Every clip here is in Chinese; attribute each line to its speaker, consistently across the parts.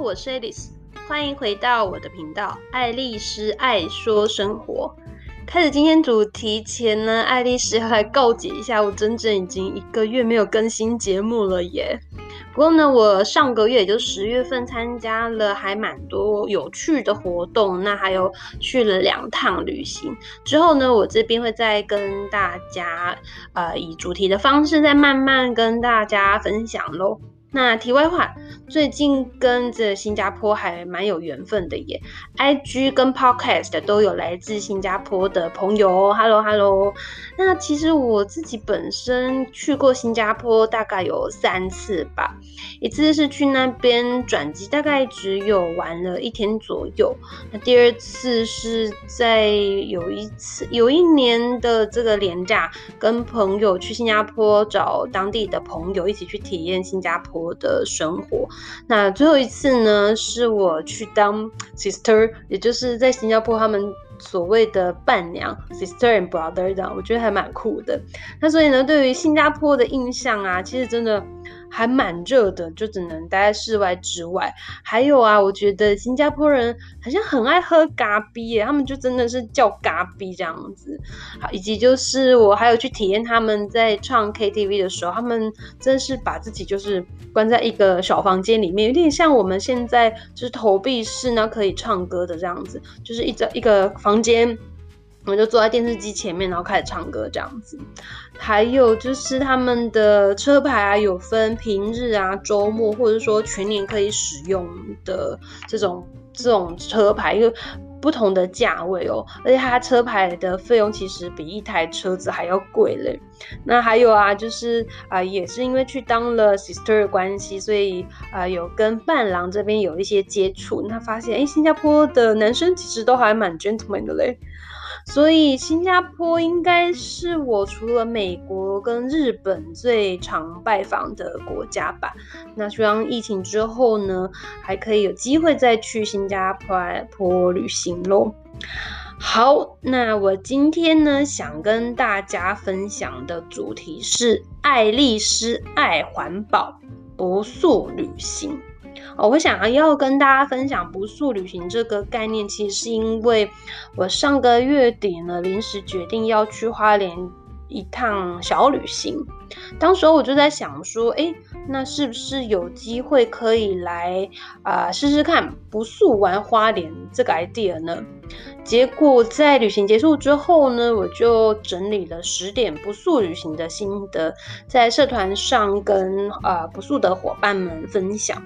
Speaker 1: 我是 Alice，欢迎回到我的频道《爱丽丝爱说生活》。开始今天主题前呢，爱丽丝要来告解一下，我整整已经一个月没有更新节目了耶。不过呢，我上个月也就十月份参加了还蛮多有趣的活动，那还有去了两趟旅行。之后呢，我这边会再跟大家呃以主题的方式再慢慢跟大家分享喽。那题外话，最近跟着新加坡还蛮有缘分的耶，IG 跟 Podcast 都有来自新加坡的朋友，Hello Hello。那其实我自己本身去过新加坡大概有三次吧，一次是去那边转机，大概只有玩了一天左右。那第二次是在有一次有一年的这个年假，跟朋友去新加坡找当地的朋友一起去体验新加坡我的生活。那最后一次呢，是我去当 sister，也就是在新加坡他们所谓的伴娘 sister and brother 这样，我觉得还蛮酷的。那所以呢，对于新加坡的印象啊，其实真的。还蛮热的，就只能待在室外之外。还有啊，我觉得新加坡人好像很爱喝咖啡耶，他们就真的是叫咖啡这样子。好，以及就是我还有去体验他们在唱 KTV 的时候，他们真是把自己就是关在一个小房间里面，有点像我们现在就是投币式呢可以唱歌的这样子，就是一整一个房间。我们就坐在电视机前面，然后开始唱歌这样子。还有就是他们的车牌啊，有分平日啊、周末，或者说全年可以使用的这种这种车牌，一个不同的价位哦。而且它车牌的费用其实比一台车子还要贵嘞。那还有啊，就是啊、也是因为去当了 sister 的关系，所以啊、有跟伴郎这边有一些接触。那发现，哎，新加坡的男生其实都还蛮 gentleman 的嘞。所以新加坡应该是我除了美国跟日本最常拜访的国家吧。那希望疫情之后呢，还可以有机会再去新加坡旅行喽。好，那我今天呢，想跟大家分享的主题是爱丽丝爱环保，不塑旅行。哦我想要跟大家分享不速旅行这个概念，其实是因为我上个月底呢，临时决定要去花莲一趟小旅行。当时我就在想说，哎，那是不是有机会可以来啊、试试看不速玩花莲这个 idea 呢？结果在旅行结束之后呢，我就整理了十点不塑旅行的心得，在社团上跟呃不塑的伙伴们分享，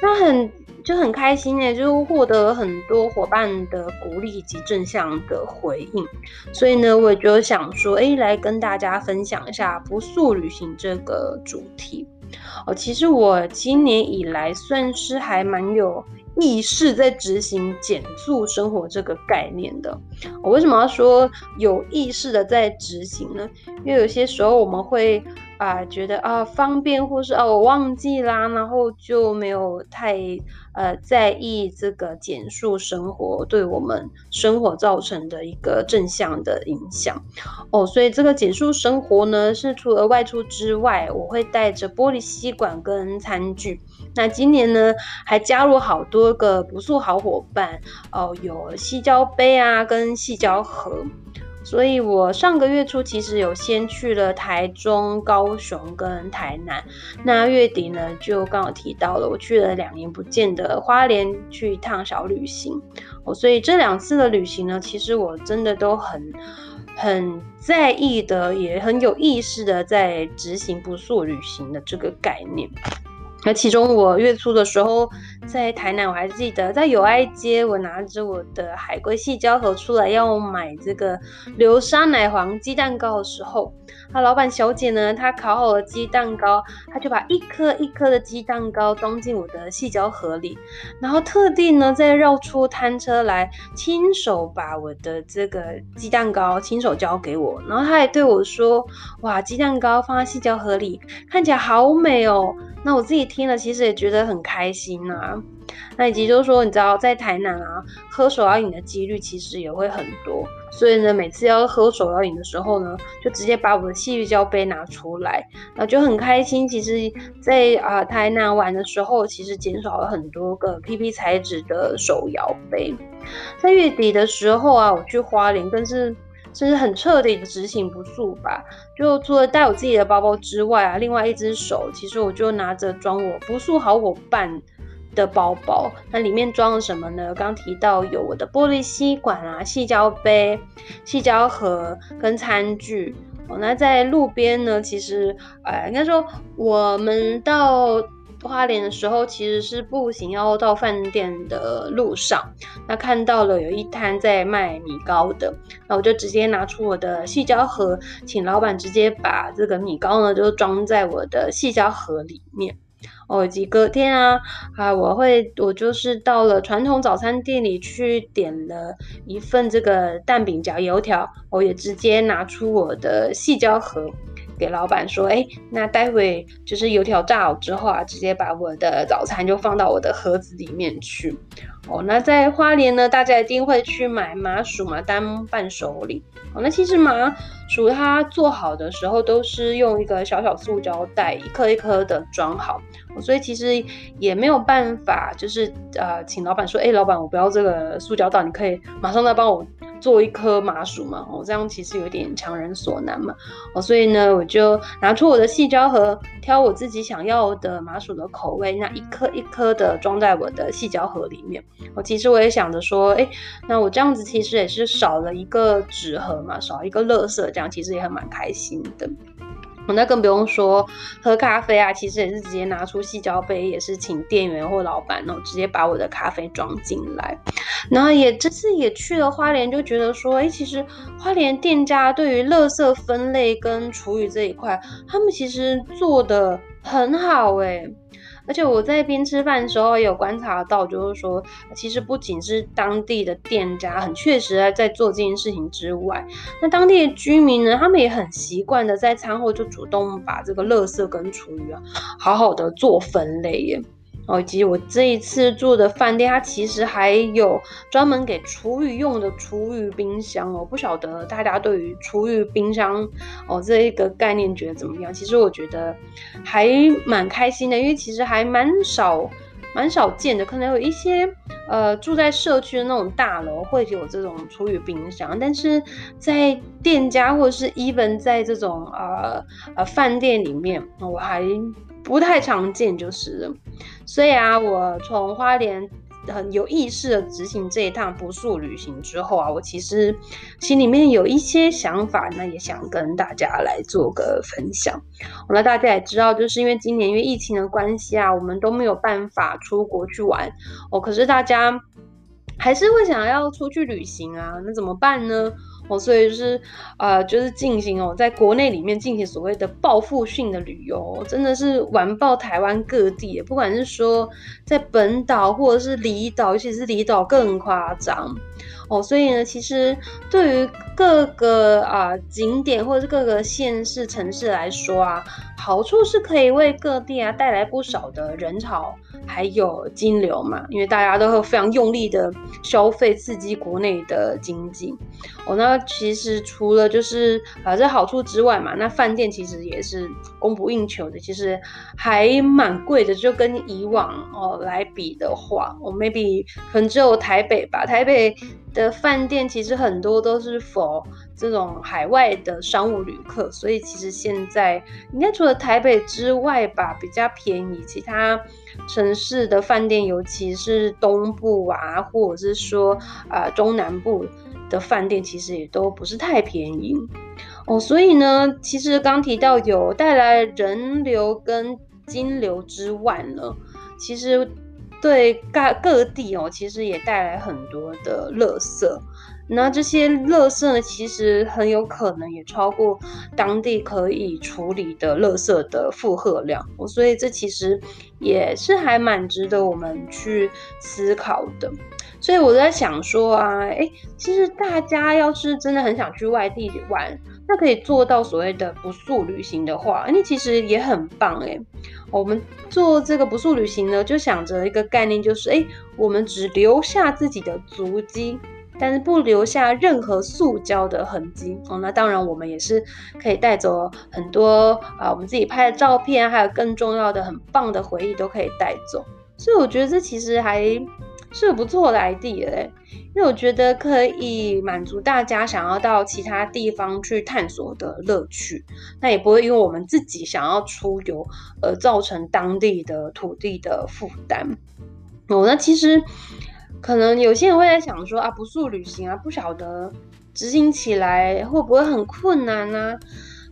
Speaker 1: 那很就很开心诶，就获得很多伙伴的鼓励以及正向的回应，所以呢，我就想说，诶，来跟大家分享一下不塑旅行这个主题。哦，其实我今年以来算是还蛮有。意识在执行减速生活这个概念的，我为什么要说有意识的在执行呢？因为有些时候我们会。啊，觉得啊方便，或是啊我忘记啦，然后就没有太呃在意这个减速生活对我们生活造成的一个正向的影响哦。所以这个减速生活呢，是除了外出之外，我会带着玻璃吸管跟餐具。那今年呢，还加入好多个不塑好伙伴哦，有矽胶杯啊，跟细胶盒。所以我上个月初其实有先去了台中、高雄跟台南，那月底呢就刚好提到了我去了两年不见的花莲去一趟小旅行，哦，所以这两次的旅行呢，其实我真的都很很在意的，也很有意识的在执行不塑旅行的这个概念。那其中我月初的时候在台南，我还记得在友爱街，我拿着我的海龟细胶盒出来要买这个流沙奶黄鸡蛋糕的时候，那老板小姐呢，她烤好了鸡蛋糕，她就把一颗一颗的鸡蛋糕装进我的细胶盒里，然后特地呢再绕出摊车来，亲手把我的这个鸡蛋糕亲手交给我，然后她还对我说：“哇，鸡蛋糕放在细胶盒里，看起来好美哦。”那我自己听了，其实也觉得很开心呐、那以及就是说，你知道在台南啊，喝手摇饮的几率其实也会很多，所以呢，每次要喝手摇饮的时候呢，就直接把我的细玉胶杯拿出来，然后就很开心。其实在，啊台南玩的时候，其实减少了很多个 PP 材质的手摇杯。在月底的时候啊，我去花莲，更是真是很彻底的执行不塑吧。就除了带我自己的包包之外啊，另外一只手，其实我就拿着装我不塑好伙伴的包包，那里面装了什么呢？刚提到有我的玻璃吸管啊、细胶杯、细胶盒跟餐具。哦，那在路边呢，其实，呃，应该说我们到花莲的时候，其实是步行要到饭店的路上，那看到了有一摊在卖米糕的，那我就直接拿出我的细胶盒，请老板直接把这个米糕呢就装在我的细胶盒里面。哦，以及隔天啊，啊，我会，我就是到了传统早餐店里去点了一份这个蛋饼夹油条，我也直接拿出我的细胶盒给老板说，哎，那待会就是油条炸好之后啊，直接把我的早餐就放到我的盒子里面去。哦，那在花莲呢，大家一定会去买麻薯嘛，当伴手礼。哦，那其实麻薯它做好的时候，都是用一个小小塑胶袋，一颗一颗的装好。哦，所以其实也没有办法，就是呃，请老板说，哎，老板，我不要这个塑胶袋，你可以马上再帮我做一颗麻薯嘛。哦，这样其实有点强人所难嘛。哦，所以呢，我就拿出我的细胶盒，挑我自己想要的麻薯的口味，那一颗一颗的装在我的细胶盒里面。我其实我也想着说，哎，那我这样子其实也是少了一个纸盒嘛，少一个垃圾，这样其实也还蛮开心的。我那更不用说喝咖啡啊，其实也是直接拿出细胶杯，也是请店员或老板，然后直接把我的咖啡装进来。然后也这次也去了花莲，就觉得说，哎，其实花莲店家对于垃圾分类跟厨余这一块，他们其实做得很好，哎。而且我在边吃饭的时候也有观察到，就是说，其实不仅是当地的店家很确实在做这件事情之外，那当地的居民呢，他们也很习惯的在餐后就主动把这个垃圾跟厨余啊，好好的做分类耶。哦，以及我这一次住的饭店，它其实还有专门给厨余用的厨余冰箱哦。不晓得大家对于厨余冰箱哦这一个概念觉得怎么样？其实我觉得还蛮开心的，因为其实还蛮少、蛮少见的。可能有一些呃住在社区的那种大楼会有这种厨余冰箱，但是在店家或者是 even 在这种呃呃饭店里面，我还。不太常见就是了，所以啊，我从花莲很有意识的执行这一趟不速旅行之后啊，我其实心里面有一些想法，那也想跟大家来做个分享。那大家也知道，就是因为今年因为疫情的关系啊，我们都没有办法出国去玩哦，可是大家还是会想要出去旅行啊，那怎么办呢？哦，所以就是，呃，就是进行哦，在国内里面进行所谓的报复性的旅游，真的是完爆台湾各地，不管是说在本岛或者是离岛，尤其是离岛更夸张。哦，所以呢，其实对于各个啊、景点或者是各个县市城市来说啊，好处是可以为各地啊带来不少的人潮，还有金流嘛，因为大家都会非常用力的消费，刺激国内的经济。哦，那其实除了就是啊这好处之外嘛，那饭店其实也是供不应求的，其实还蛮贵的，就跟以往哦来比的话，我、maybe 可能只有台北吧，台北。的饭店其实很多都是 for 这种海外的商务旅客，所以其实现在应该除了台北之外吧，比较便宜。其他城市的饭店，尤其是东部啊，或者是说啊、中南部的饭店，其实也都不是太便宜哦。所以呢，其实刚提到有带来人流跟金流之外呢，其实。对各各地哦，其实也带来很多的垃圾。那这些垃圾呢，其实很有可能也超过当地可以处理的垃圾的负荷量。所以这其实也是还蛮值得我们去思考的。所以我在想说啊，诶，其实大家要是真的很想去外地玩，那可以做到所谓的不速旅行的话，那其实也很棒诶。我们做这个不速旅行呢，就想着一个概念，就是诶，我们只留下自己的足迹，但是不留下任何塑胶的痕迹哦。那当然，我们也是可以带走很多啊，我们自己拍的照片，还有更重要的很棒的回忆都可以带走。所以我觉得这其实还是不错的 idea 诶。因为我觉得可以满足大家想要到其他地方去探索的乐趣，那也不会因为我们自己想要出游而造成当地的土地的负担。哦，那其实可能有些人会在想说啊，不速旅行啊，不晓得执行起来会不会很困难呢？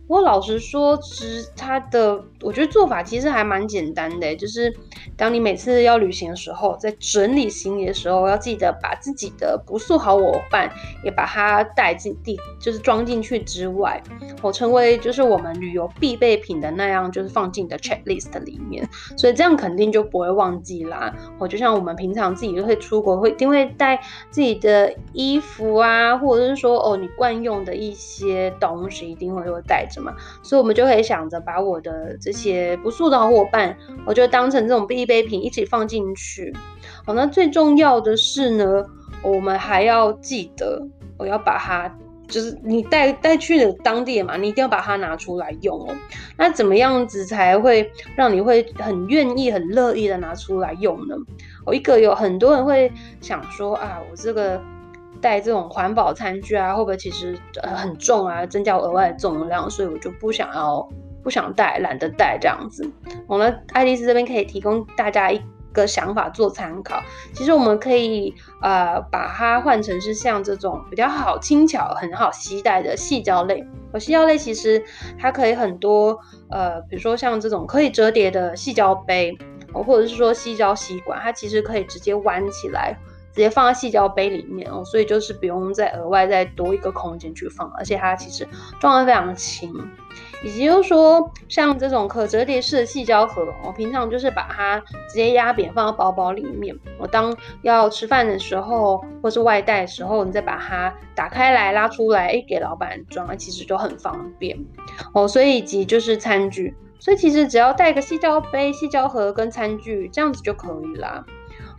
Speaker 1: 不过老实说，其实它的我觉得做法其实还蛮简单的，就是当你每次要旅行的时候，在整理行李的时候，要记得把自己的不速好伙伴也把它带进地，就是装进去之外，我成为就是我们旅游必备品的那样，就是放进你的 checklist 里面，所以这样肯定就不会忘记啦。我就像我们平常自己会出国，会一定会带自己的衣服啊，或者是说哦，你惯用的一些东西一定会会带什么。所以，我们就可以想着把我的这些不速的好伙伴，我就当成这种必备品一起放进去。好，那最重要的是呢，我们还要记得，我要把它，就是你带带去的当地嘛，你一定要把它拿出来用哦。那怎么样子才会让你会很愿意、很乐意的拿出来用呢？我一个有很多人会想说啊，我这个。带这种环保餐具啊，会不会其实很重啊，增加额外的重量，所以我就不想要，不想带，懒得带这样子。我们爱丽丝这边可以提供大家一个想法做参考。其实我们可以呃把它换成是像这种比较好轻巧、很好携带的细胶类。而细胶类其实它可以很多呃，比如说像这种可以折叠的细胶杯，或者是说细胶吸管，它其实可以直接弯起来。直接放在细胶杯里面哦，所以就是不用再额外再多一个空间去放，而且它其实装得非常轻，以及就是说像这种可折叠式的细胶盒，我平常就是把它直接压扁放到包包里面，我当要吃饭的时候或是外带的时候，你再把它打开来拉出来，诶，给老板装，其实就很方便哦。所以以及就是餐具，所以其实只要带个细胶杯、细胶盒跟餐具这样子就可以啦。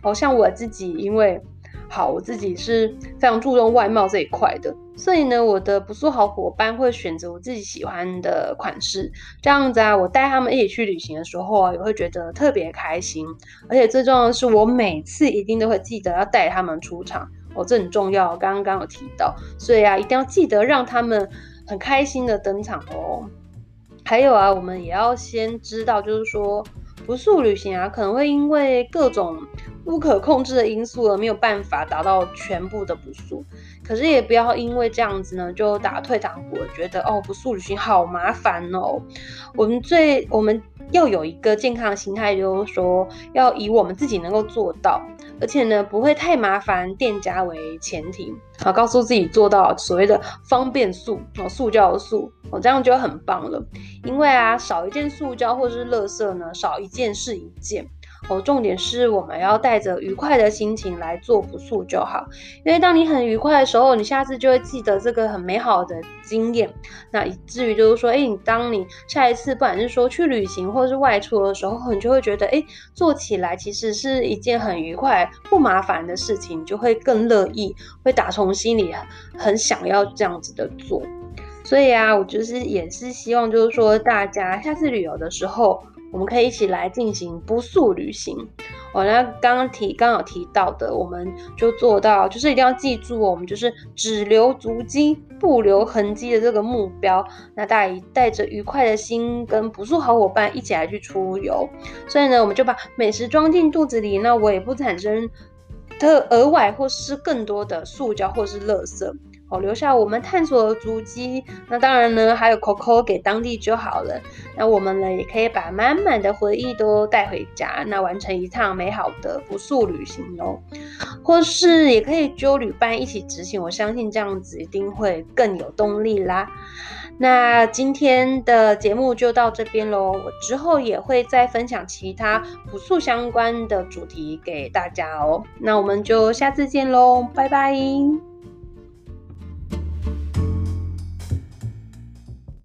Speaker 1: 好像我自己，因为好，我自己是非常注重外貌这一块的，所以呢，我的不速好伙伴会选择我自己喜欢的款式，这样子啊，我带他们一起去旅行的时候啊，也会觉得特别开心。而且最重要的是，我每次一定都会记得要带他们出场，哦，这很重要，刚刚有提到，所以啊，一定要记得让他们很开心的登场哦。还有啊，我们也要先知道，就是说。不速旅行啊，可能会因为各种不可控制的因素而没有办法达到全部的不速。可是也不要因为这样子呢，就打退堂鼓，觉得哦，不速旅行好麻烦哦。我们最我们要有一个健康的心态，就是说要以我们自己能够做到，而且呢不会太麻烦店家为前提，好，告诉自己做到所谓的方便速哦，塑胶的速。哦，这样就很棒了，因为啊，少一件塑胶或者是垃圾呢，少一件是一件。哦，重点是我们要带着愉快的心情来做不速就好。因为当你很愉快的时候，你下次就会记得这个很美好的经验。那以至于就是说，哎，你当你下一次不管是说去旅行或是外出的时候，你就会觉得，哎，做起来其实是一件很愉快、不麻烦的事情，你就会更乐意，会打从心里很想要这样子的做。所以啊，我就是也是希望，就是说大家下次旅游的时候，我们可以一起来进行不速旅行。我那刚刚提刚好提到的，我们就做到，就是一定要记住哦，我们就是只留足迹，不留痕迹的这个目标。那大家带着愉快的心，跟不速好伙伴一起来去出游。所以呢，我们就把美食装进肚子里，那我也不产生的额外或是更多的塑胶或是垃圾。哦，留下我们探索的足迹。那当然呢，还有 Coco 给当地就好了。那我们呢，也可以把满满的回忆都带回家，那完成一趟美好的不速旅行哦。或是也可以揪旅伴一起执行，我相信这样子一定会更有动力啦。那今天的节目就到这边喽，我之后也会再分享其他不速相关的主题给大家哦。那我们就下次见喽，拜拜。